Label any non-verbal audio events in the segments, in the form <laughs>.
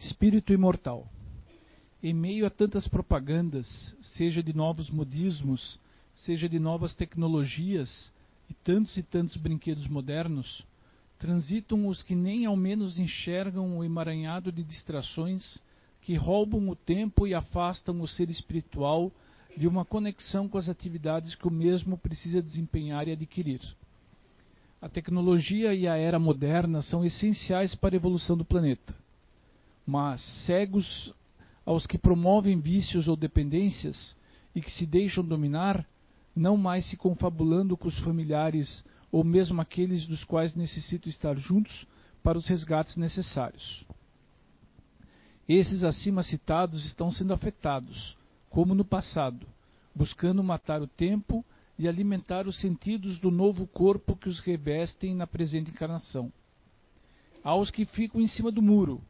Espírito imortal. Em meio a tantas propagandas, seja de novos modismos, seja de novas tecnologias e tantos e tantos brinquedos modernos, transitam os que nem ao menos enxergam o emaranhado de distrações que roubam o tempo e afastam o ser espiritual de uma conexão com as atividades que o mesmo precisa desempenhar e adquirir. A tecnologia e a era moderna são essenciais para a evolução do planeta. Mas, cegos aos que promovem vícios ou dependências e que se deixam dominar, não mais se confabulando com os familiares ou mesmo aqueles dos quais necessitam estar juntos para os resgates necessários. Esses acima citados estão sendo afetados, como no passado, buscando matar o tempo e alimentar os sentidos do novo corpo que os revestem na presente encarnação. Aos que ficam em cima do muro,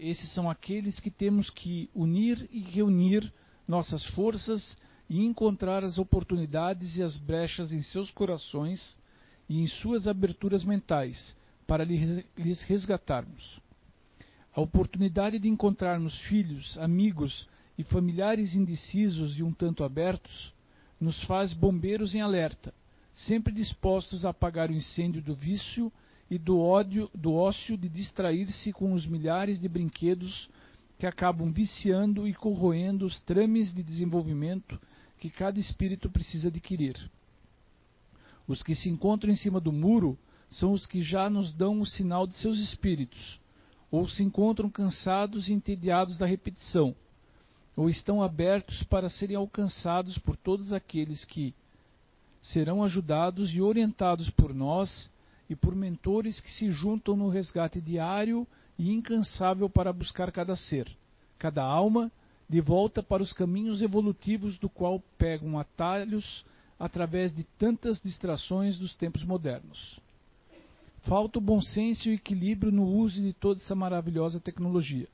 esses são aqueles que temos que unir e reunir nossas forças e encontrar as oportunidades e as brechas em seus corações e em suas aberturas mentais para lhes resgatarmos. A oportunidade de encontrarmos filhos, amigos e familiares indecisos e um tanto abertos nos faz bombeiros em alerta, sempre dispostos a apagar o incêndio do vício e do ódio, do ócio de distrair-se com os milhares de brinquedos que acabam viciando e corroendo os trames de desenvolvimento que cada espírito precisa adquirir. Os que se encontram em cima do muro são os que já nos dão o sinal de seus espíritos, ou se encontram cansados e entediados da repetição, ou estão abertos para serem alcançados por todos aqueles que serão ajudados e orientados por nós e por mentores que se juntam no resgate diário e incansável para buscar cada ser, cada alma, de volta para os caminhos evolutivos do qual pegam atalhos através de tantas distrações dos tempos modernos. Falta o bom senso e o equilíbrio no uso de toda essa maravilhosa tecnologia.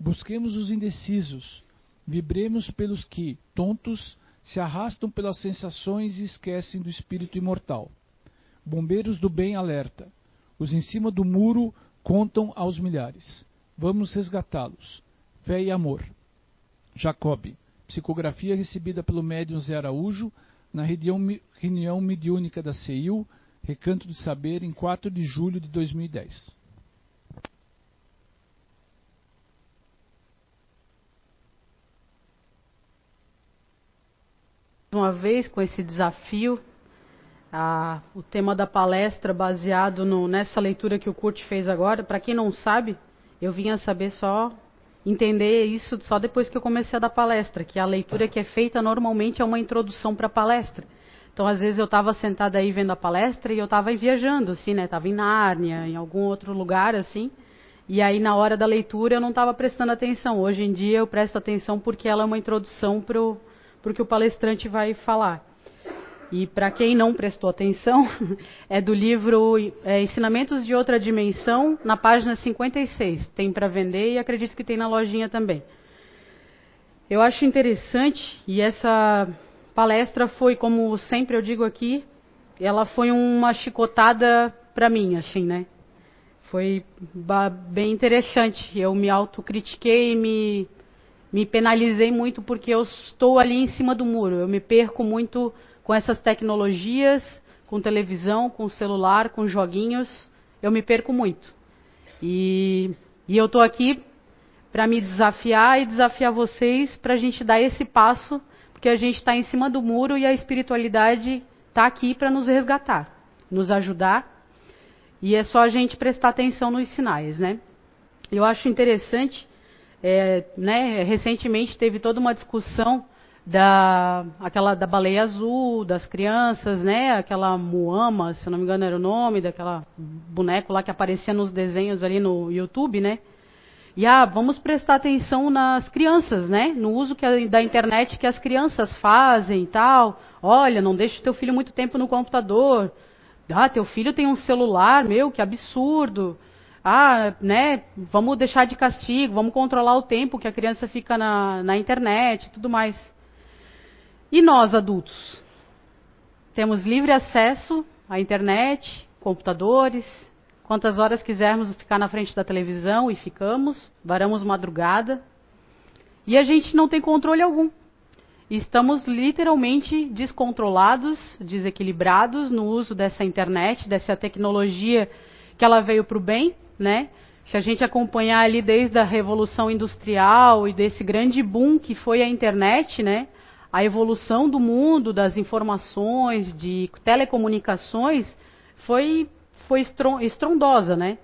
Busquemos os indecisos, vibremos pelos que, tontos, se arrastam pelas sensações e esquecem do espírito imortal. Bombeiros do bem alerta. Os em cima do muro contam aos milhares. Vamos resgatá-los. Fé e amor. Jacob. Psicografia recebida pelo médium Zé Araújo na reunião, mediúnica da CEIU, Recanto do Saber, em 4 de julho de 2010. Uma vez com esse desafio, a, o tema da palestra baseado no, nessa leitura que o Kurt fez agora. Para quem não sabe, eu vinha saber só entender isso só depois que eu comecei a dar palestra, que a leitura que é feita normalmente é uma introdução para a palestra. Então, às vezes eu estava sentada aí vendo a palestra e eu estava viajando, assim, né? Estava em Nárnia, em algum outro lugar, assim. E aí, na hora da leitura, eu não estava prestando atenção. Hoje em dia, eu presto atenção porque ela é uma introdução para o que o palestrante vai falar. E para quem não prestou atenção, <laughs> é do livro é, Ensinamentos de Outra Dimensão, na página 56. Tem para vender e acredito que tem na lojinha também. Eu acho interessante, e essa palestra foi, como sempre eu digo aqui, ela foi uma chicotada para mim, assim, né? Foi bem interessante. Eu me autocritiquei, me, me penalizei muito porque eu estou ali em cima do muro. Eu me perco muito com essas tecnologias, com televisão, com celular, com joguinhos. Eu me perco muito. E, e eu estou aqui para me desafiar e desafiar vocês para a gente dar esse passo porque a gente está em cima do muro e a espiritualidade está aqui para nos resgatar, nos ajudar. E é só a gente prestar atenção nos sinais, né? Eu acho interessante, é, né? Recentemente teve toda uma discussão da aquela da baleia azul, das crianças, né? Aquela Muama, se não me engano era o nome daquela boneco lá que aparecia nos desenhos ali no YouTube, né? E ah, vamos prestar atenção nas crianças, né? No uso a, da internet que as crianças fazem e tal. Olha, não deixe teu filho muito tempo no computador. Ah, teu filho tem um celular, meu, que absurdo. Ah, né? Vamos deixar de castigo, vamos controlar o tempo que a criança fica na, na internet e tudo mais. E nós, temos livre acesso à internet, computadores, quantas horas quisermos ficar na frente da televisão e ficamos, varamos madrugada. E a gente não tem controle algum. Estamos literalmente descontrolados, desequilibrados no uso dessa internet, dessa tecnologia que ela veio para o bem, né? Se a gente acompanhar ali desde a revolução industrial e desse grande boom que foi a internet, né? A evolução do mundo, das informações, de telecomunicações, foi, foi estrondosa, né?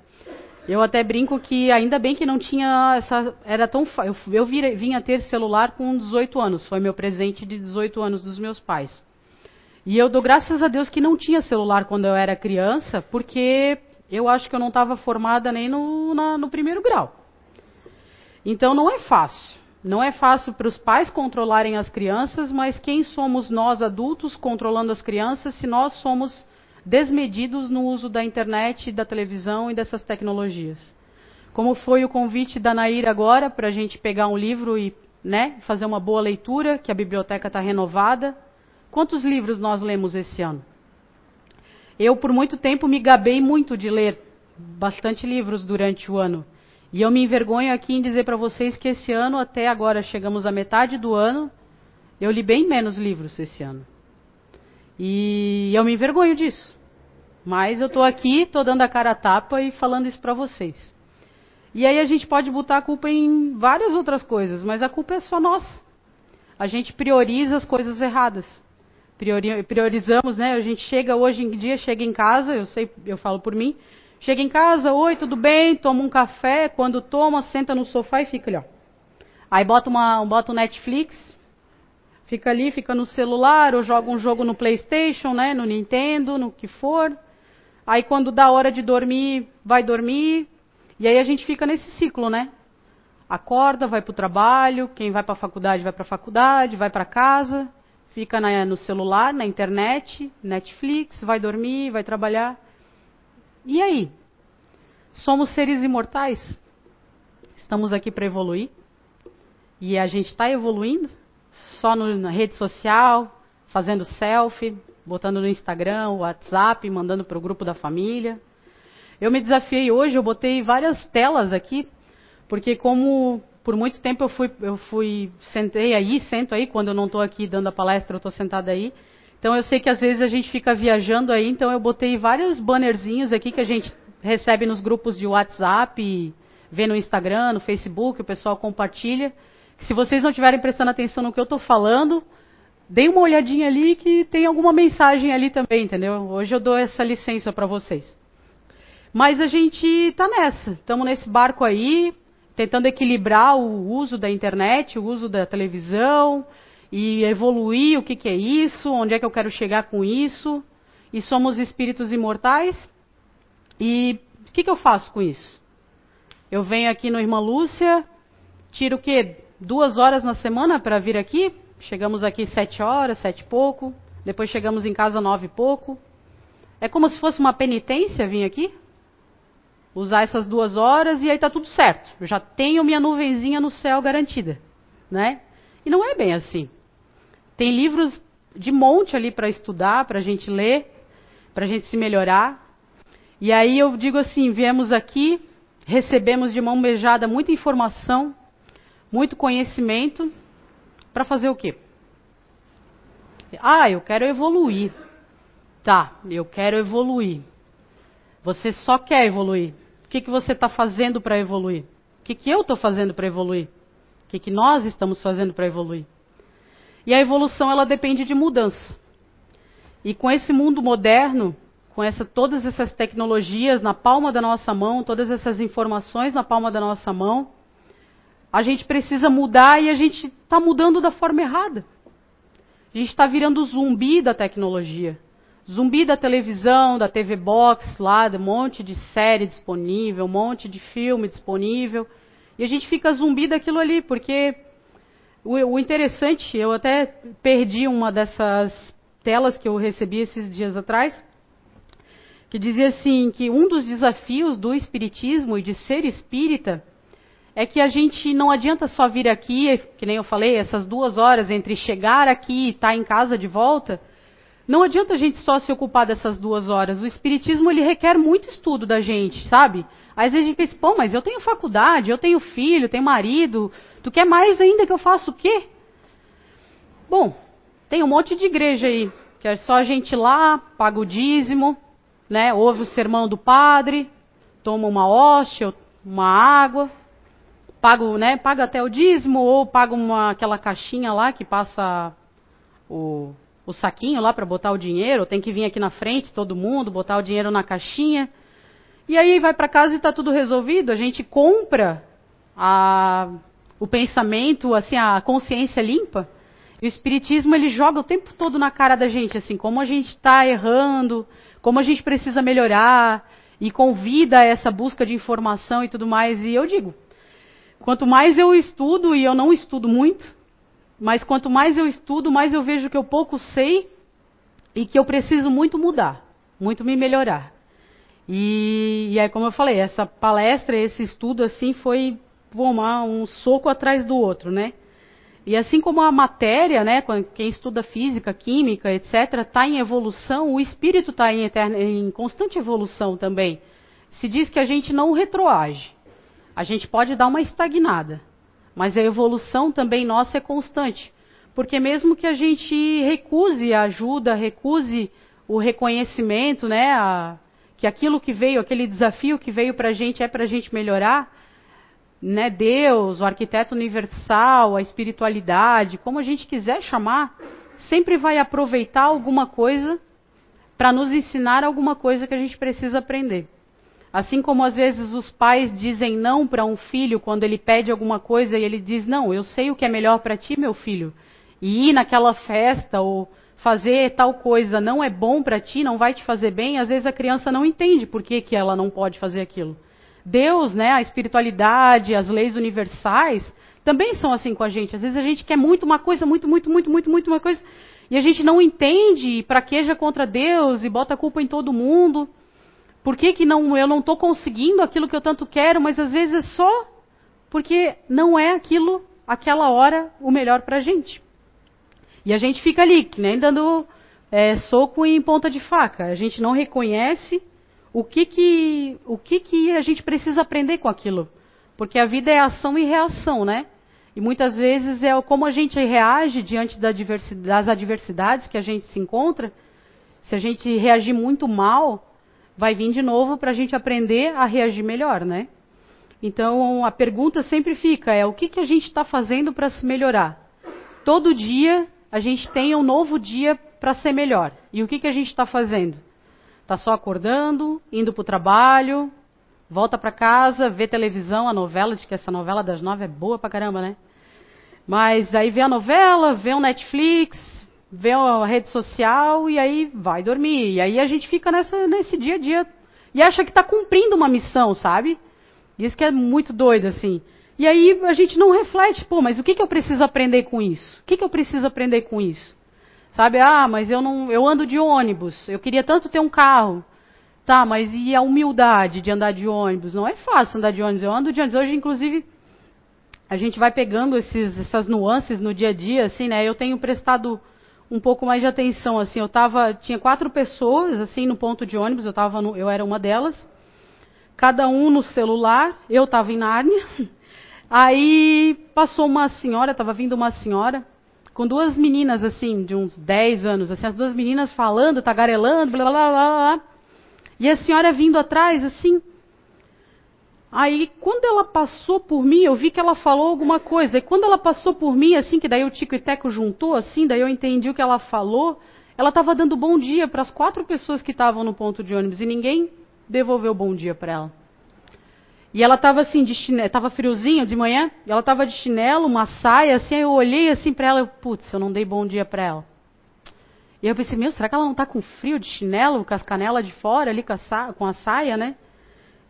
Eu até brinco que ainda bem que não tinha essa. Era tão. Eu, eu vim a ter celular com 18 anos. Foi meu presente de 18 anos dos meus pais. E eu dou graças a Deus que não tinha celular quando eu era criança, porque eu acho que eu não estava formada nem no, na, no primeiro grau. Então não é fácil. Não é fácil para os pais controlarem as crianças, mas quem somos nós adultos controlando as crianças se nós somos desmedidos no uso da internet, da televisão e dessas tecnologias? Como foi o convite da Nair agora para a gente pegar um livro e né, fazer uma boa leitura, que a biblioteca está renovada. Quantos livros nós lemos esse ano? Eu, por muito tempo, me gabei muito de ler bastante livros durante o ano. E eu me envergonho aqui em dizer para vocês que esse ano, até agora, chegamos à metade do ano, eu li bem menos livros esse ano. E eu me envergonho disso. Mas eu estou aqui, estou dando a cara a tapa e falando isso para vocês. E aí a gente pode botar a culpa em várias outras coisas, mas a culpa é só nossa. A gente prioriza as coisas erradas priorizamos, né? A gente chega hoje em dia, chega em casa, eu sei, eu falo por mim, chega em casa, oi, tudo bem, toma um café, quando toma, senta no sofá e fica ali, ó. Aí bota uma, bota o Netflix, fica ali, fica no celular, ou joga um jogo no PlayStation, né, no Nintendo, no que for. Aí quando dá hora de dormir, vai dormir, e aí a gente fica nesse ciclo, né? Acorda, vai para o trabalho, quem vai para a faculdade vai para a faculdade, vai para casa fica na, no celular, na internet, Netflix, vai dormir, vai trabalhar. E aí? Somos seres imortais? Estamos aqui para evoluir? E a gente está evoluindo? Só no, na rede social, fazendo selfie, botando no Instagram, WhatsApp, mandando para o grupo da família. Eu me desafiei hoje, eu botei várias telas aqui, porque como por muito tempo eu fui, eu fui, sentei aí, sento aí, quando eu não estou aqui dando a palestra, eu estou sentada aí. Então eu sei que às vezes a gente fica viajando aí, então eu botei vários bannerzinhos aqui que a gente recebe nos grupos de WhatsApp, vê no Instagram, no Facebook, o pessoal compartilha. Se vocês não estiverem prestando atenção no que eu estou falando, deem uma olhadinha ali que tem alguma mensagem ali também, entendeu? Hoje eu dou essa licença para vocês. Mas a gente está nessa, estamos nesse barco aí, tentando equilibrar o uso da internet, o uso da televisão e evoluir o que, que é isso, onde é que eu quero chegar com isso. E somos espíritos imortais. E o que, que eu faço com isso? Eu venho aqui no Irmã Lúcia, tiro o quê? Duas horas na semana para vir aqui? Chegamos aqui sete horas, sete e pouco. Depois chegamos em casa nove e pouco. É como se fosse uma penitência vir aqui? usar essas duas horas e aí está tudo certo. Eu já tenho minha nuvenzinha no céu garantida, né? E não é bem assim. Tem livros de monte ali para estudar, para a gente ler, para a gente se melhorar. E aí eu digo assim: viemos aqui, recebemos de mão beijada muita informação, muito conhecimento, para fazer o quê? Ah, eu quero evoluir. Tá, eu quero evoluir. Você só quer evoluir que, que você está fazendo para evoluir? O que, que eu estou fazendo para evoluir? Que, que nós estamos fazendo para evoluir? E a evolução ela depende de mudança. E com esse mundo moderno, com essa, todas essas tecnologias na palma da nossa mão, todas essas informações na palma da nossa mão, a gente precisa mudar e a gente está mudando da forma errada. A gente está virando zumbi da tecnologia. Zumbi da televisão, da TV Box, lá, um monte de série disponível, um monte de filme disponível. E a gente fica zumbi daquilo ali, porque o, o interessante, eu até perdi uma dessas telas que eu recebi esses dias atrás, que dizia assim que um dos desafios do espiritismo e de ser espírita é que a gente não adianta só vir aqui, que nem eu falei, essas duas horas entre chegar aqui e estar tá em casa de volta, Não adianta a gente só se ocupar dessas duas horas. O espiritismo ele requer muito estudo da gente, sabe? Às vezes a gente pensa, pô, mas eu tenho faculdade, eu tenho filho, tenho marido. Tu quer mais ainda que eu faça o quê? Bom, tem um monte de igreja aí, que é só a gente ir lá, paga o dízimo, né? Ouve o sermão do padre, toma uma hóstia, uma água, paga, né, até o dízimo ou paga aquela caixinha lá que passa o, o saquinho lá para botar o dinheiro, tem que vir aqui na frente todo mundo, botar o dinheiro na caixinha. E aí vai para casa e está tudo resolvido. A gente compra a, o pensamento, assim, a consciência limpa. E o espiritismo ele joga o tempo todo na cara da gente, assim, como a gente está errando, como a gente precisa melhorar e convida essa busca de informação e tudo mais. E eu digo, quanto mais eu estudo e eu não estudo muito, mas quanto mais eu estudo, mais eu vejo que eu pouco sei e que eu preciso muito mudar, muito me melhorar. E, e aí, como eu falei, essa palestra, esse estudo assim foi um soco atrás do outro, né? E assim como a matéria, né, quem estuda física, química, etc., está em evolução, o espírito está em, em constante evolução também. Se diz que a gente não retroage. A gente pode dar uma estagnada. Mas a evolução também nossa é constante. Porque mesmo que a gente recuse a ajuda, recuse o reconhecimento, né, a, que aquilo que veio, aquele desafio que veio para a gente é para a gente melhorar, né, Deus, o arquiteto universal, a espiritualidade, como a gente quiser chamar, sempre vai aproveitar alguma coisa para nos ensinar alguma coisa que a gente precisa aprender. Assim como às vezes os pais dizem não para um filho quando ele pede alguma coisa e ele diz: Não, eu sei o que é melhor para ti, meu filho. E ir naquela festa ou fazer tal coisa não é bom para ti, não vai te fazer bem, às vezes a criança não entende por que, que ela não pode fazer aquilo. Deus, né, a espiritualidade, as leis universais, também são assim com a gente. Às vezes a gente quer muito uma coisa, muito, muito, muito, muito, muito uma coisa, e a gente não entende e praqueja contra Deus e bota a culpa em todo mundo. Por que, que não, eu não estou conseguindo aquilo que eu tanto quero, mas às vezes é só porque não é aquilo, aquela hora, o melhor para a gente. E a gente fica ali, nem dando é, soco em ponta de faca. A gente não reconhece o que que, o que que a gente precisa aprender com aquilo? Porque a vida é ação e reação, né? E muitas vezes é como a gente reage diante das adversidades que a gente se encontra. Se a gente reagir muito mal, vai vir de novo para a gente aprender a reagir melhor, né? Então a pergunta sempre fica: é o que, que a gente está fazendo para se melhorar? Todo dia a gente tem um novo dia para ser melhor. E o que, que a gente está fazendo? Está só acordando, indo para o trabalho, volta para casa, vê televisão, a novela, diz que essa novela das nove é boa pra caramba, né? Mas aí vê a novela, vê o Netflix, vê a rede social e aí vai dormir. E aí a gente fica nessa, nesse dia a dia e acha que está cumprindo uma missão, sabe? Isso que é muito doido, assim. E aí a gente não reflete, pô, mas o que, que eu preciso aprender com isso? O que, que eu preciso aprender com isso? Sabe, ah, mas eu não, eu ando de ônibus, eu queria tanto ter um carro. Tá, mas e a humildade de andar de ônibus? Não é fácil andar de ônibus. Eu ando de ônibus. Hoje, inclusive, a gente vai pegando esses, essas nuances no dia a dia, assim, né? Eu tenho prestado um pouco mais de atenção, assim. Eu tava, tinha quatro pessoas, assim, no ponto de ônibus. Eu tava, no, eu era uma delas. Cada um no celular. Eu estava em Nárnia. <laughs> Aí passou uma senhora, estava vindo uma senhora com duas meninas, assim, de uns 10 anos, assim, as duas meninas falando, tagarelando, blá, blá, blá, blá. E a senhora vindo atrás, assim. Aí, quando ela passou por mim, eu vi que ela falou alguma coisa. E quando ela passou por mim, assim, que daí o Tico e Teco juntou, assim, daí eu entendi o que ela falou. Ela estava dando bom dia para as quatro pessoas que estavam no ponto de ônibus e ninguém devolveu bom dia para ela. E ela estava assim, de chinelo, estava friozinho de manhã, e ela estava de chinelo, uma saia, assim, eu olhei assim para ela, putz, eu não dei bom dia para ela. E eu pensei, meu, será que ela não está com frio de chinelo, com as canelas de fora ali, com a, saia, com a saia, né?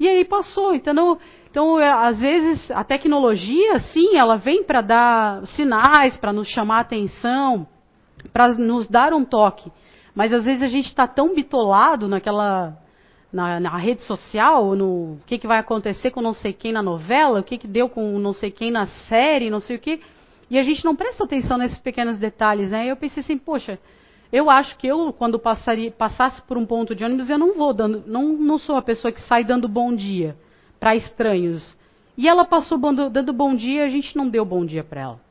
E aí passou, então, então é, às vezes a tecnologia, sim, ela vem para dar sinais, para nos chamar a atenção, para nos dar um toque. Mas às vezes a gente está tão bitolado naquela na, na, rede social, no o que, que vai acontecer com não sei quem na novela, o que, que deu com não sei quem na série, não sei o que. E a gente não presta atenção nesses pequenos detalhes, né? E eu pensei assim, poxa, Eu acho que eu, quando passaria, passasse por um ponto de ônibus, eu não vou dando, não, não sou a pessoa que sai dando bom dia para estranhos. E ela passou dando bom dia, a gente não deu bom dia para ela.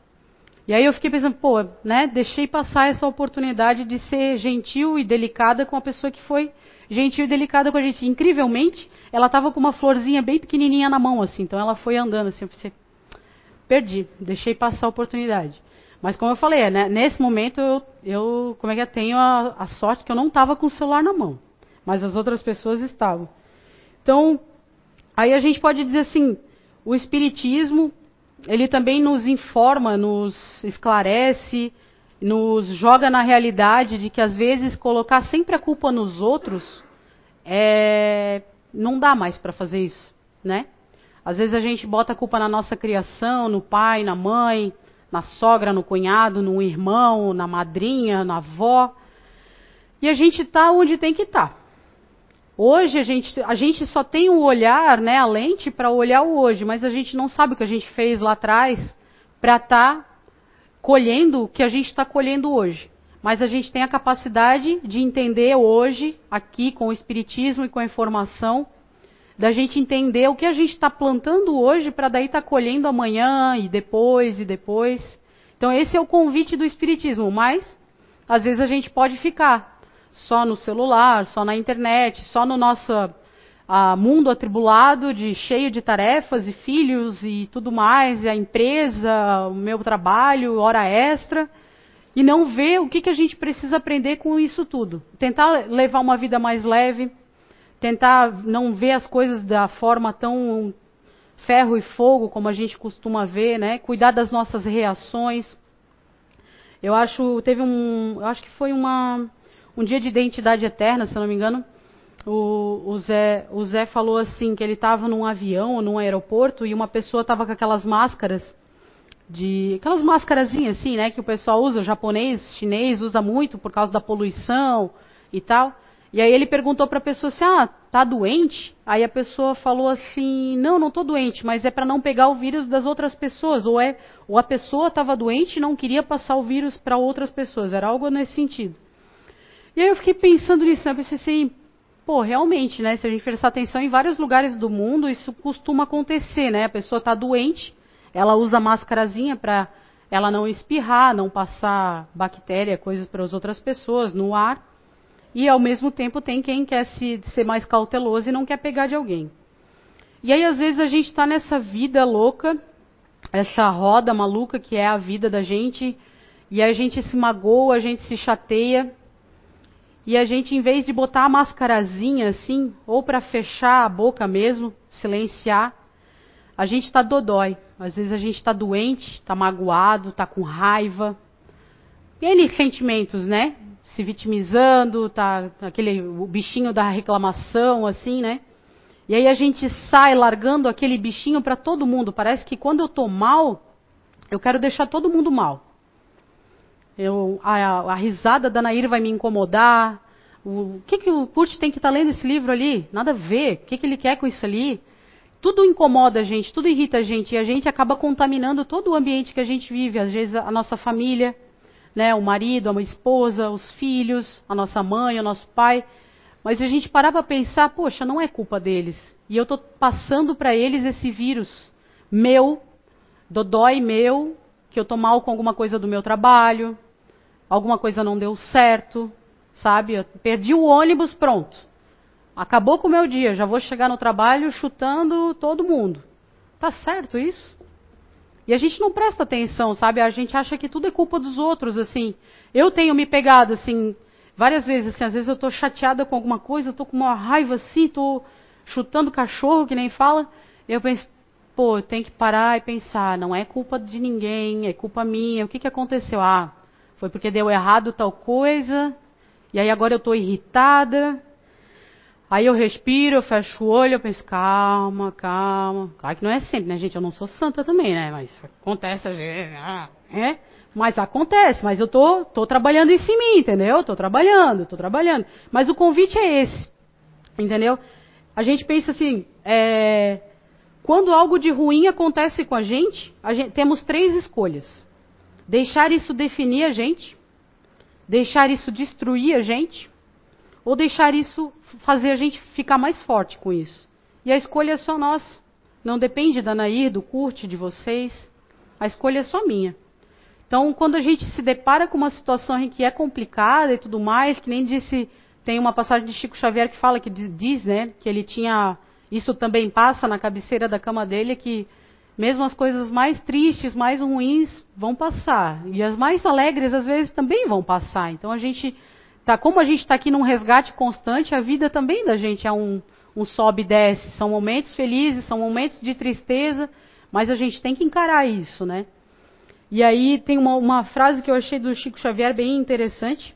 E aí eu fiquei pensando, pô, né, deixei passar essa oportunidade de ser gentil e delicada com a pessoa que foi gentil e delicada com a gente. Incrivelmente, ela estava com uma florzinha bem pequenininha na mão, assim. Então ela foi andando assim. Eu pensei, perdi, deixei passar a oportunidade. Mas como eu falei, né, nesse momento eu, eu, como é que eu tenho a, a sorte que eu não estava com o celular na mão, mas as outras pessoas estavam. Então, aí a gente pode dizer assim, o espiritismo ele também nos informa, nos esclarece, nos joga na realidade de que às vezes colocar sempre a culpa nos outros é, não dá mais para fazer isso, né? Às vezes a gente bota a culpa na nossa criação, no pai, na mãe, na sogra, no cunhado, no irmão, na madrinha, na avó. E a gente está onde tem que estar. Tá. Hoje a gente, a gente só tem o olhar, né, a lente para olhar o hoje, mas a gente não sabe o que a gente fez lá atrás para estar tá colhendo o que a gente está colhendo hoje. Mas a gente tem a capacidade de entender hoje, aqui com o Espiritismo e com a informação, da gente entender o que a gente está plantando hoje para daí estar tá colhendo amanhã e depois e depois. Então esse é o convite do Espiritismo, mas às vezes a gente pode ficar só no celular, só na internet, só no nosso a, mundo atribulado, de cheio de tarefas e filhos e tudo mais, e a empresa, o meu trabalho, hora extra, e não ver o que, que a gente precisa aprender com isso tudo. Tentar levar uma vida mais leve, tentar não ver as coisas da forma tão ferro e fogo como a gente costuma ver, né? Cuidar das nossas reações. Eu acho, teve um, eu acho que foi uma um dia de identidade eterna, se não me engano, o, o, Zé, o Zé falou assim que ele estava num avião ou num aeroporto e uma pessoa estava com aquelas máscaras de aquelas máscarazinhas assim, né, que o pessoal usa, o japonês, chinês usa muito por causa da poluição e tal. E aí ele perguntou para a pessoa assim: "Ah, tá doente?" Aí a pessoa falou assim: "Não, não tô doente, mas é para não pegar o vírus das outras pessoas, ou é ou a pessoa estava doente e não queria passar o vírus para outras pessoas, era algo nesse sentido." E aí eu fiquei pensando nisso, né? Eu pensei assim, pô, realmente, né? Se a gente prestar atenção em vários lugares do mundo, isso costuma acontecer, né? A pessoa está doente, ela usa máscarazinha para ela não espirrar, não passar bactéria, coisas para as outras pessoas no ar. E ao mesmo tempo tem quem quer se, ser mais cauteloso e não quer pegar de alguém. E aí às vezes a gente está nessa vida louca, essa roda maluca que é a vida da gente, e a gente se magoa, a gente se chateia, e a gente, em vez de botar a mascarazinha assim, ou para fechar a boca mesmo, silenciar, a gente está dodói. Às vezes a gente está doente, está magoado, está com raiva. N sentimentos, né? Se vitimizando, tá aquele o bichinho da reclamação, assim, né? E aí a gente sai largando aquele bichinho para todo mundo. Parece que quando eu tô mal, eu quero deixar todo mundo mal. Eu, a, a, risada da Nair vai me incomodar. O, o que, que o Kurt tem que estar tá lendo esse livro ali? Nada a ver. O que, que ele quer com isso ali? Tudo incomoda a gente, tudo irrita a gente. E a gente acaba contaminando todo o ambiente que a gente vive. Às vezes a nossa família, né, o marido, a esposa, os filhos, a nossa mãe, o nosso pai. Mas a gente parar para pensar, poxa, não é culpa deles. E eu estou passando para eles esse vírus meu, dodói meu, que eu estou mal com alguma coisa do meu trabalho, alguma coisa não deu certo, sabe? Eu perdi o ônibus, pronto. Acabou com o meu dia, já vou chegar no trabalho chutando todo mundo. Tá certo isso? E a gente não presta atenção, sabe? A gente acha que tudo é culpa dos outros, assim. Eu tenho me pegado, assim, várias vezes, assim, às vezes eu estou chateada com alguma coisa, estou com uma raiva assim, estou chutando cachorro, que nem fala. Eu penso, pô, tem que parar e pensar, não é culpa de ninguém, é culpa minha. O que, que aconteceu? Ah, foi porque deu errado tal coisa, e aí agora eu estou irritada. Aí eu respiro, eu fecho o olho, eu penso, calma, calma. Claro que não é sempre, né, gente? Eu não sou santa também, né? Mas acontece vezes, é? Mas acontece, mas eu tô, tô trabalhando em mim, entendeu? Tô trabalhando, tô trabalhando. Mas o convite é esse, entendeu? A gente pensa assim, é, quando algo de ruim acontece com a gente, a gente, temos três escolhas: deixar isso definir a gente, deixar isso destruir a gente ou deixar isso fazer a gente ficar mais forte com isso. E a escolha é só nossa. Não depende da Nair, do Curte, de vocês. A escolha é só minha. Então, quando a gente se depara com uma situação em que é complicada e tudo mais, que nem disse, tem uma passagem de Chico Xavier que fala que diz, né, que ele tinha, isso também passa na cabeceira da cama dele, que mesmo as coisas mais tristes, mais ruins vão passar. E as mais alegres, às vezes, também vão passar. Então a gente tá, como a gente está aqui num resgate constante, a vida também da gente é um, um sobe e desce. São momentos felizes, são momentos de tristeza, mas a gente tem que encarar isso, né? E aí tem uma, uma frase que eu achei do Chico Xavier bem interessante.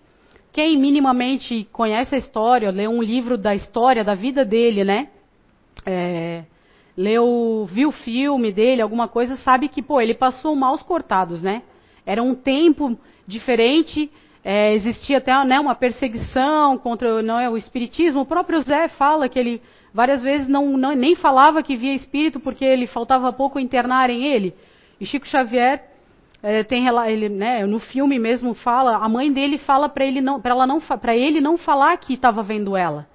Quem minimamente conhece a história, leu um livro da história da vida dele, né? É, leu, viu o filme dele, alguma coisa, sabe que, pô, ele passou maus cortados, né? Era um tempo diferente, é, existia até né, uma perseguição contra não é, o espiritismo. O próprio Zé fala que ele várias vezes não, não, nem falava que via espírito porque ele faltava pouco internarem ele. E Chico Xavier é, tem ele, né, no filme mesmo fala, a mãe dele fala para ele não, para ela não, para ele não falar que estava vendo ela,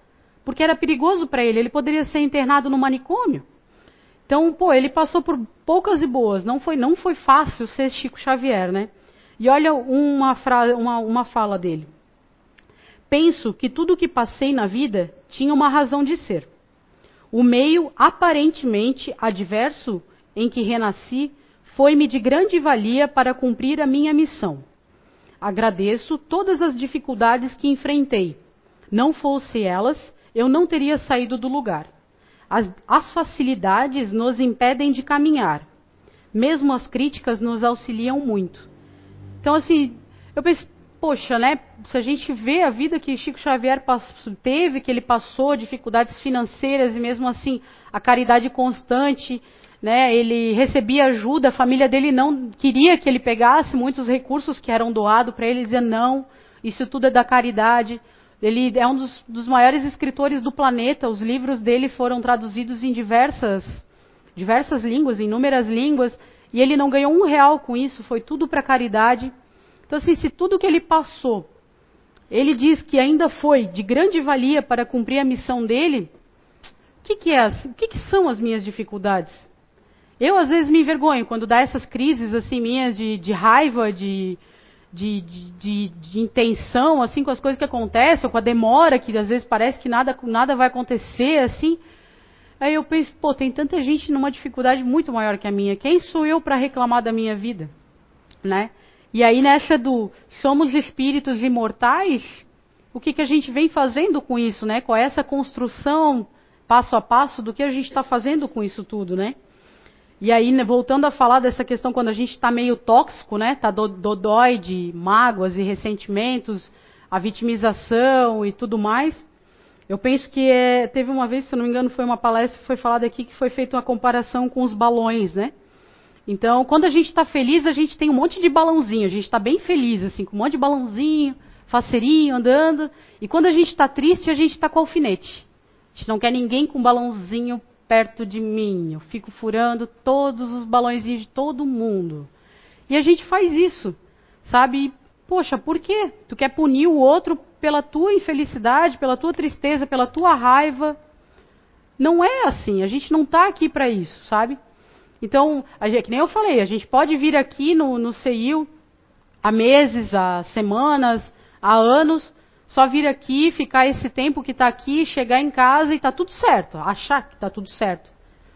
porque era perigoso para ele. Ele poderia ser internado no manicômio. Então, pô, ele passou por poucas e boas. Não foi, não foi fácil ser Chico Xavier, né? E olha uma, uma, uma fala dele. Penso que tudo o que passei na vida tinha uma razão de ser. O meio aparentemente adverso em que renasci foi-me de grande valia para cumprir a minha missão. Agradeço todas as dificuldades que enfrentei. Não fosse elas, eu não teria saído do lugar. As, as facilidades nos impedem de caminhar. Mesmo as críticas nos auxiliam muito. Então, assim, eu penso, poxa, né? Se a gente vê a vida que Chico Xavier passou, teve, que ele passou, dificuldades financeiras e mesmo assim a caridade constante, né? Ele recebia ajuda, a família dele não queria que ele pegasse muitos recursos que eram doados para ele, ele dizia não, isso tudo é da caridade. Ele é um dos, dos, maiores escritores do planeta. Os livros dele foram traduzidos em diversas, diversas línguas, inúmeras línguas. E ele não ganhou um real com isso. Foi tudo para caridade. Então, assim, se tudo que ele passou, ele diz que ainda foi de grande valia para cumprir a missão dele, o que, que, é, que, que são as minhas dificuldades? Eu, às vezes, me envergonho quando dá essas crises assim minhas de, de raiva, de, de, de, de, intenção, assim, com as coisas que acontecem, ou com a demora, que às vezes parece que nada, nada vai acontecer, assim. Aí eu penso, pô, tem tanta gente numa dificuldade muito maior que a minha. Quem sou eu para reclamar da minha vida? Né? E aí nessa do somos espíritos imortais, o que, que a gente vem fazendo com isso, né? Com essa construção passo a passo do que a gente está fazendo com isso tudo, né? E aí, né, voltando a falar dessa questão quando a gente está meio tóxico, né? Está dodói de mágoas e ressentimentos, a vitimização e tudo mais. Eu penso que é, teve uma vez, se não me engano, foi uma palestra que foi falada aqui que foi feita uma comparação com os balões, né? Então, quando a gente está feliz, a gente tem um monte de balãozinho, a gente está bem feliz, assim, com um monte de balãozinho, faceirinho, andando. E quando a gente está triste, a gente está com alfinete. A gente não quer ninguém com balãozinho perto de mim. Eu fico furando todos os balõezinhos de todo mundo. E a gente faz isso, sabe? E, poxa, por quê? Tu quer punir o outro pela tua infelicidade, pela tua tristeza, pela tua raiva? Não é assim. A gente não está aqui para isso, sabe? Então, a gente, que nem eu falei, a gente pode vir aqui no, no CEIU há meses, há semanas, há anos, só vir aqui, ficar esse tempo que está aqui, chegar em casa e está tudo certo, achar que está tudo certo.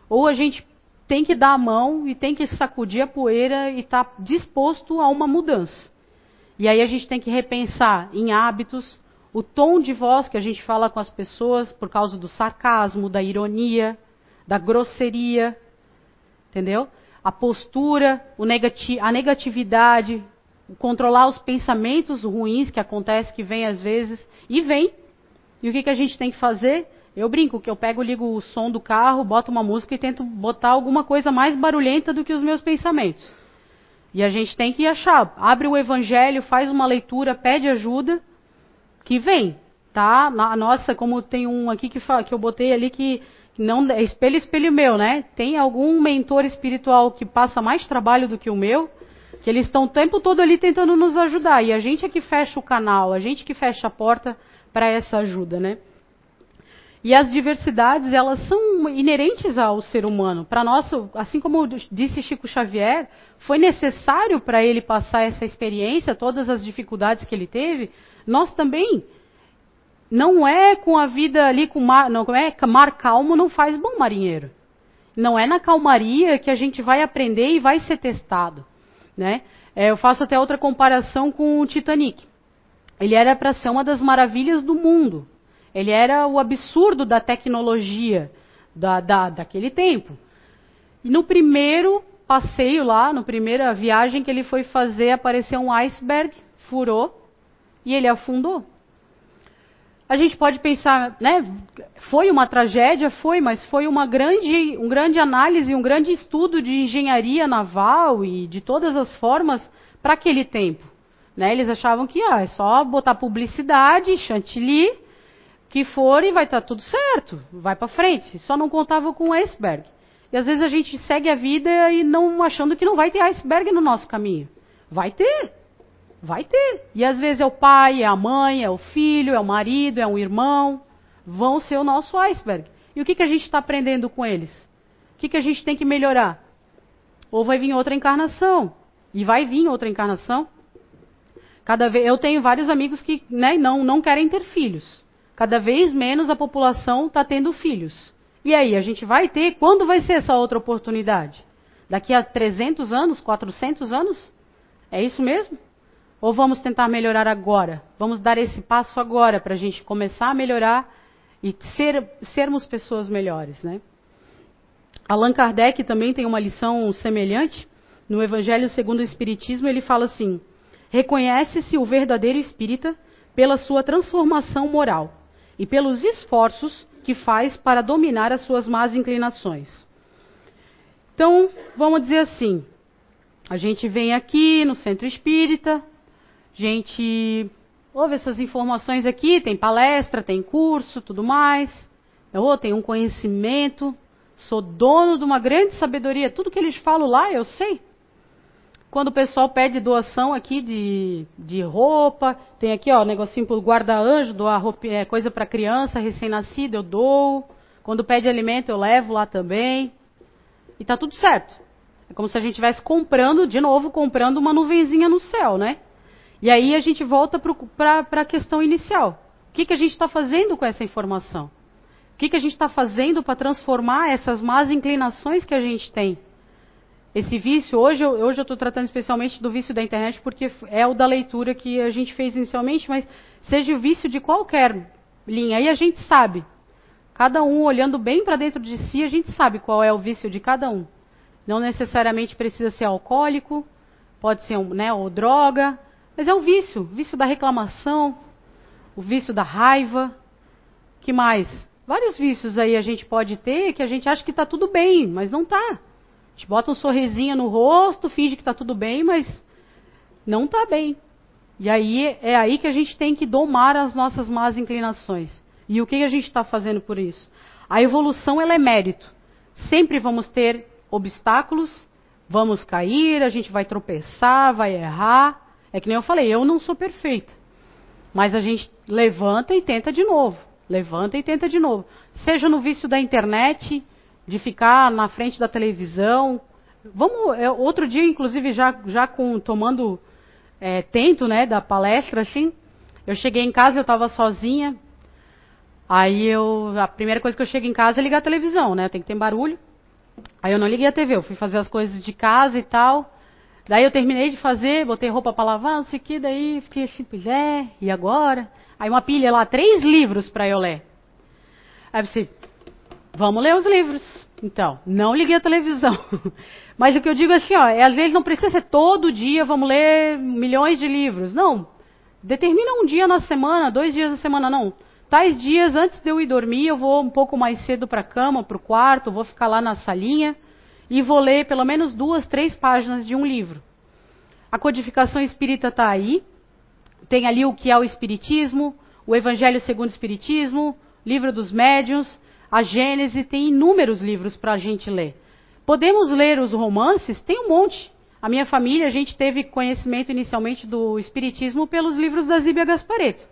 Ou a gente tem que dar a mão e tem que sacudir a poeira e estar tá disposto a uma mudança. E aí a gente tem que repensar em hábitos, o tom de voz que a gente fala com as pessoas por causa do sarcasmo, da ironia, da grosseria, entendeu? A postura, negati a negatividade, controlar os pensamentos ruins que acontecem, que vem às vezes, e vem. E o que, que a gente tem que fazer? Eu brinco que eu pego, ligo o som do carro, boto uma música e tento botar alguma coisa mais barulhenta do que os meus pensamentos. E a gente tem que achar, abre o evangelho, faz uma leitura, pede ajuda, que vem, tá? Na, nossa, como tem um aqui que, fala, que eu botei ali que não é espelho espelho meu, né? Tem algum mentor espiritual que passa mais trabalho do que o meu? Que eles estão o tempo todo ali tentando nos ajudar. E a gente é que fecha o canal, a gente que fecha a porta para essa ajuda, né? E as diversidades, elas são inerentes ao ser humano. Para nós, assim como disse Chico Xavier, foi necessário para ele passar essa experiência, todas as dificuldades que ele teve, nós também. Não é com a vida ali com mar, não é mar calmo não faz bom marinheiro. Não é na calmaria que a gente vai aprender e vai ser testado, né? É, eu faço até outra comparação com o Titanic. Ele era para ser uma das maravilhas do mundo, ele era o absurdo da tecnologia da, da, daquele tempo. E no primeiro passeio lá, na primeira viagem que ele foi fazer, apareceu um iceberg, furou e ele afundou. A gente pode pensar, né? Foi uma tragédia, foi, mas foi uma grande, um grande análise, um grande estudo de engenharia naval e de todas as formas para aquele tempo. Né? Eles achavam que ah, é só botar publicidade, chantilly que for e vai estar tá tudo certo, vai para frente. Só não contava com o iceberg. E às vezes a gente segue a vida e não achando que não vai ter iceberg no nosso caminho. Vai ter. Vai ter. E às vezes é o pai, é a mãe, é o filho, é o marido, é um irmão. Vão ser o nosso iceberg. E o que, que a gente está aprendendo com eles? O que, que a gente tem que melhorar? Ou vai vir outra encarnação. E vai vir outra encarnação. Cada vez, eu tenho vários amigos que né, não, não querem ter filhos. Cada vez menos a população está tendo filhos. E aí, a gente vai ter? Quando vai ser essa outra oportunidade? Daqui a 300 anos, 400 anos? É isso mesmo? Ou vamos tentar melhorar agora? Vamos dar esse passo agora para a gente começar a melhorar e ser, sermos pessoas melhores, né? Allan Kardec também tem uma lição semelhante. No Evangelho segundo o Espiritismo, ele fala assim: reconhece-se o verdadeiro espírita pela sua transformação moral e pelos esforços que faz para dominar as suas más inclinações. Então, vamos dizer assim: a gente vem aqui no centro espírita, gente ouve essas informações aqui, tem palestra, tem curso, tudo mais. Eu tenho um conhecimento, sou dono de uma grande sabedoria, tudo que eles falam lá eu sei. Quando o pessoal pede doação aqui de, de roupa, tem aqui ó, negocinho pro guarda-anjo, doar roupa, é, coisa para criança recém-nascida, eu dou. Quando pede alimento, eu levo lá também. E tá tudo certo. É como se a gente estivesse comprando, de novo, comprando uma nuvenzinha no céu, né? E aí a gente volta para a questão inicial. O que, que a gente está fazendo com essa informação? O que, que a gente está fazendo para transformar essas más inclinações que a gente tem? Esse vício, hoje, hoje eu estou tratando especialmente do vício da internet, porque é o da leitura que a gente fez inicialmente, mas seja o vício de qualquer linha. Aí a gente sabe. Cada um olhando bem para dentro de si, a gente sabe qual é o vício de cada um. Não necessariamente precisa ser alcoólico, pode ser né, ou droga, mas é o vício. O vício da reclamação, o vício da raiva. que mais? Vários vícios aí a gente pode ter que a gente acha que está tudo bem, mas não está. A gente bota um sorrisinho no rosto, finge que está tudo bem, mas não está bem. E aí é aí que a gente tem que domar as nossas más inclinações. E o que a gente está fazendo por isso? A evolução ela é mérito. Sempre vamos ter obstáculos, vamos cair, a gente vai tropeçar, vai errar. É que nem eu falei, eu não sou perfeita. Mas a gente levanta e tenta de novo. Levanta e tenta de novo. Seja no vício da internet, de ficar na frente da televisão. Vamos, é, outro dia, inclusive, já, já com, tomando é, tento né, da palestra, assim, eu cheguei em casa, eu estava sozinha. Aí eu, a primeira coisa que eu chego em casa é ligar a televisão, né? Tem que ter barulho. Aí eu não liguei a TV, eu fui fazer as coisas de casa e tal. Daí eu terminei de fazer, botei roupa para lavar, não sei o que, daí fiquei assim, pois é, e agora? Aí uma pilha lá, três livros para eu ler. Aí eu pensei, Vamos ler os livros. Então, não liguei a televisão. <laughs> Mas o que eu digo assim, ó, é, às vezes não precisa ser todo dia, vamos ler milhões de livros. Não. Determina um dia na semana, dois dias na semana, não. Tais dias, antes de eu ir dormir, eu vou um pouco mais cedo para a cama, para o quarto, vou ficar lá na salinha e vou ler pelo menos duas, três páginas de um livro. A codificação espírita está aí. Tem ali o que é o Espiritismo, o Evangelho segundo o Espiritismo, livro dos médiuns. A Gênese tem inúmeros livros para a gente ler. Podemos ler os romances? Tem um monte. A minha família, a gente teve conhecimento inicialmente do espiritismo pelos livros da Zíbia Gaspareto.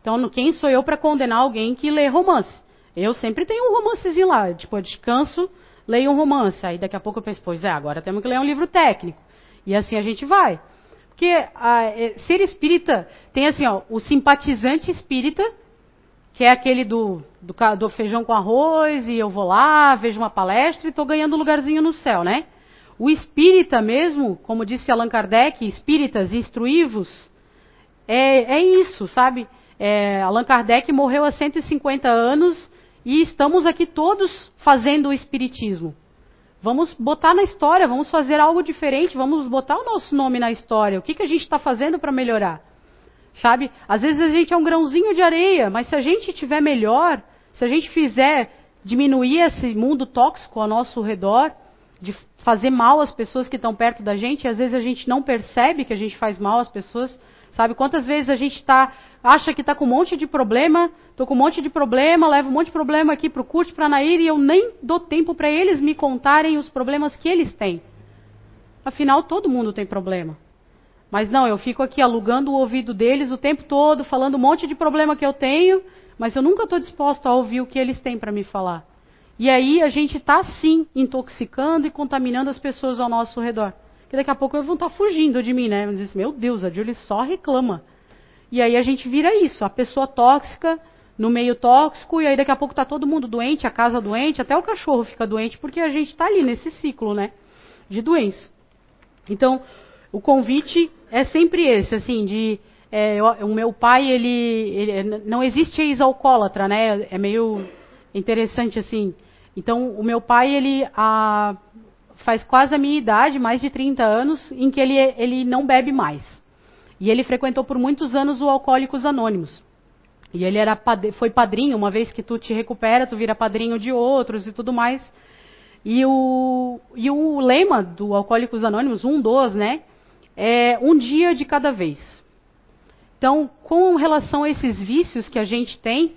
Então, quem sou eu para condenar alguém que lê romance? Eu sempre tenho um romancezinho lá, tipo, eu descanso, leio um romance. Aí daqui a pouco eu penso, pois é, agora temos que ler um livro técnico. E assim a gente vai. Porque a, é, ser espírita tem assim, ó, o simpatizante espírita, que é aquele do, do, do, feijão com arroz, e eu vou lá, vejo uma palestra e estou ganhando um lugarzinho no céu, né? O espírita mesmo, como disse Allan Kardec, espíritas instruivos, é, é isso, sabe? É, Allan Kardec morreu há 150 anos e estamos aqui todos fazendo o espiritismo. Vamos botar na história, vamos fazer algo diferente, vamos botar o nosso nome na história. O que, que a gente está fazendo para melhorar? Sabe? Às vezes a gente é um grãozinho de areia, mas se a gente tiver melhor, se a gente fizer diminuir esse mundo tóxico ao nosso redor, de fazer mal às pessoas que estão perto da gente, às vezes a gente não percebe que a gente faz mal às pessoas, sabe? Quantas vezes a gente está acha que está com um monte de problema, estou com um monte de problema, levo um monte de problema aqui para o curso, para a Nair, e eu nem dou tempo para eles me contarem os problemas que eles têm. Afinal, todo mundo tem problema. Mas não, eu fico aqui alugando o ouvido deles o tempo todo, falando um monte de problema que eu tenho, mas eu nunca estou disposto a ouvir o que eles têm para me falar. E aí a gente está sim intoxicando e contaminando as pessoas ao nosso redor. Que daqui a pouco eles vão estar tá fugindo de mim, né? Vão meu Deus, a Julie só reclama. E aí a gente vira isso, a pessoa tóxica no meio tóxico, e aí daqui a pouco está todo mundo doente, a casa doente, até o cachorro fica doente, porque a gente está ali nesse ciclo, né? De doença. Então, o convite é sempre esse, assim, de. É, o meu pai, ele, ele não existe ex-alcoólatra, né? É meio interessante assim. Então, o meu pai, ele a, faz quase a minha idade, mais de 30 anos, em que ele, ele não bebe mais. E ele frequentou por muitos anos o Alcoólicos Anônimos. E ele era, foi padrinho, uma vez que tu te recupera, tu vira padrinho de outros e tudo mais. E o, e o lema do Alcoólicos Anônimos, um dos, né, é um dia de cada vez. Então, com relação a esses vícios que a gente tem,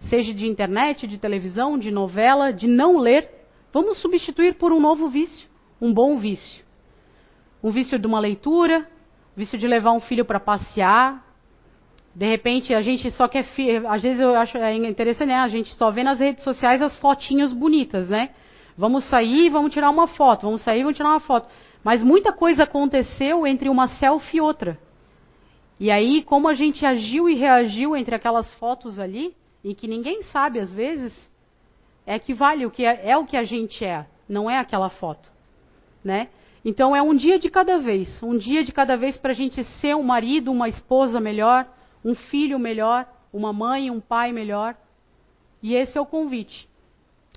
seja de internet, de televisão, de novela, de não ler, vamos substituir por um novo vício, um bom vício. Um vício de uma leitura, vício de levar um filho para passear. De repente a gente só quer. Às vezes eu acho é interessante, né? A gente só vê nas redes sociais as fotinhas bonitas, né? Vamos sair, vamos tirar uma foto. Vamos sair, vamos tirar uma foto. Mas muita coisa aconteceu entre uma selfie e outra. E aí, como a gente agiu e reagiu entre aquelas fotos ali, e que ninguém sabe às vezes, é que vale o que é, é o que a gente é, não é aquela foto, né? Então é um dia de cada vez, um dia de cada vez para a gente ser um marido, uma esposa melhor, um filho melhor, uma mãe, um pai melhor. E esse é o convite.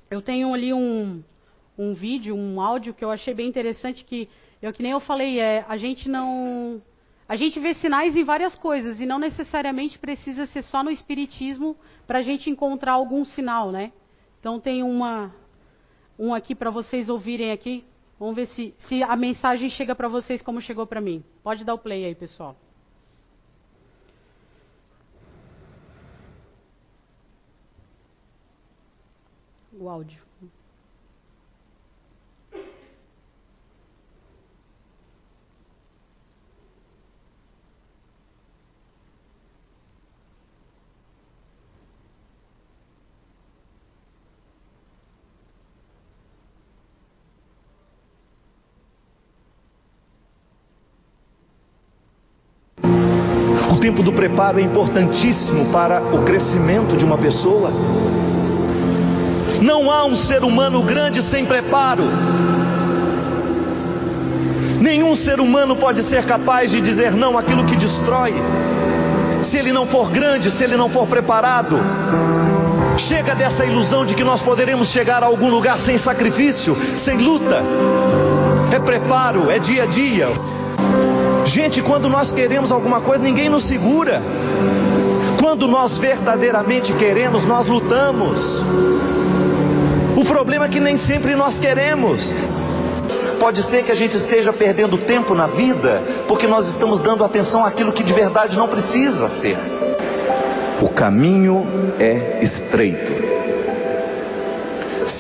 Eu tenho ali um, um vídeo, um áudio que eu achei bem interessante que eu que nem eu falei, é, a gente não a gente vê sinais em várias coisas e não necessariamente precisa ser só no espiritismo para a gente encontrar algum sinal, né? Então tem uma um aqui para vocês ouvirem aqui. Vamos ver se, se a mensagem chega para vocês como chegou para mim. Pode dar o play aí, pessoal. O áudio. Tempo do preparo é importantíssimo para o crescimento de uma pessoa. Não há um ser humano grande sem preparo. Nenhum ser humano pode ser capaz de dizer não àquilo que destrói, se ele não for grande, se ele não for preparado. Chega dessa ilusão de que nós poderemos chegar a algum lugar sem sacrifício, sem luta. É preparo, é dia a dia. Gente, quando nós queremos alguma coisa, ninguém nos segura. Quando nós verdadeiramente queremos, nós lutamos. O problema é que nem sempre nós queremos. Pode ser que a gente esteja perdendo tempo na vida porque nós estamos dando atenção àquilo que de verdade não precisa ser. O caminho é estreito.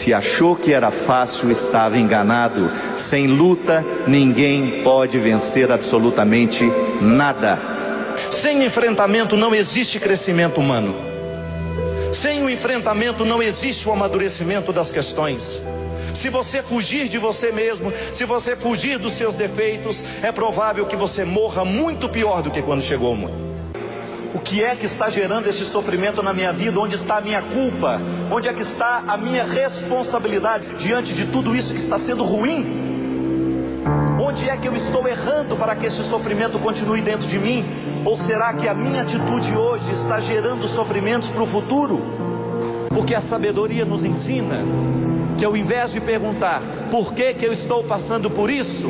Que achou que era fácil estava enganado. Sem luta, ninguém pode vencer absolutamente nada. Sem enfrentamento não existe crescimento humano. Sem o enfrentamento não existe o amadurecimento das questões. Se você fugir de você mesmo, se você fugir dos seus defeitos, é provável que você morra muito pior do que quando chegou ao mundo. Que é que está gerando esse sofrimento na minha vida? Onde está a minha culpa? Onde é que está a minha responsabilidade diante de tudo isso que está sendo ruim? Onde é que eu estou errando para que esse sofrimento continue dentro de mim? Ou será que a minha atitude hoje está gerando sofrimentos para o futuro? Porque a sabedoria nos ensina que ao invés de perguntar por que, que eu estou passando por isso,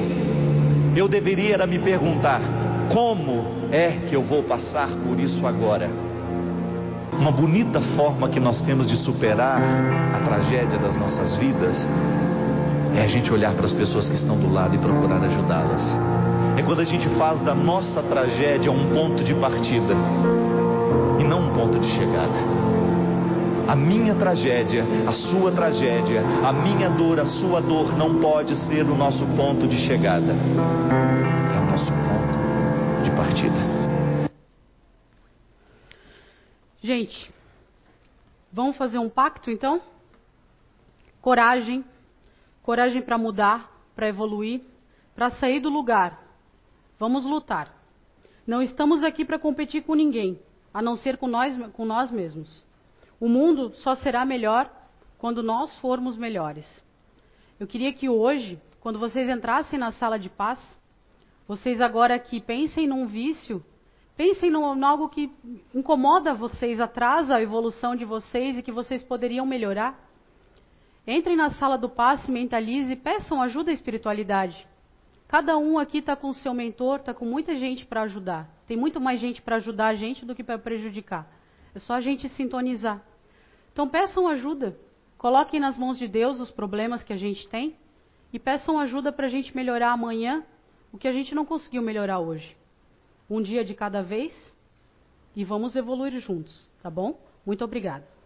eu deveria me perguntar como é que eu vou passar por isso agora? Uma bonita forma que nós temos de superar a tragédia das nossas vidas é a gente olhar para as pessoas que estão do lado e procurar ajudá-las. É quando a gente faz da nossa tragédia um ponto de partida e não um ponto de chegada. A minha tragédia, a sua tragédia, a minha dor, a sua dor não pode ser o nosso ponto de chegada. É o nosso ponto de partida. Gente, vamos fazer um pacto então? Coragem, coragem para mudar, para evoluir, para sair do lugar. Vamos lutar. Não estamos aqui para competir com ninguém, a não ser com nós, com nós mesmos. O mundo só será melhor quando nós formos melhores. Eu queria que hoje, quando vocês entrassem na sala de paz, vocês agora aqui pensem num vício Pensem em algo que incomoda vocês, atrasa a evolução de vocês e que vocês poderiam melhorar. Entrem na sala do passe, mentalize e peçam ajuda à espiritualidade. Cada um aqui está com o seu mentor, está com muita gente para ajudar. Tem muito mais gente para ajudar a gente do que para prejudicar. É só a gente sintonizar. Então peçam ajuda. Coloquem nas mãos de Deus os problemas que a gente tem e peçam ajuda para a gente melhorar amanhã o que a gente não conseguiu melhorar hoje um dia de cada vez e vamos evoluir juntos, tá bom? Muito obrigada.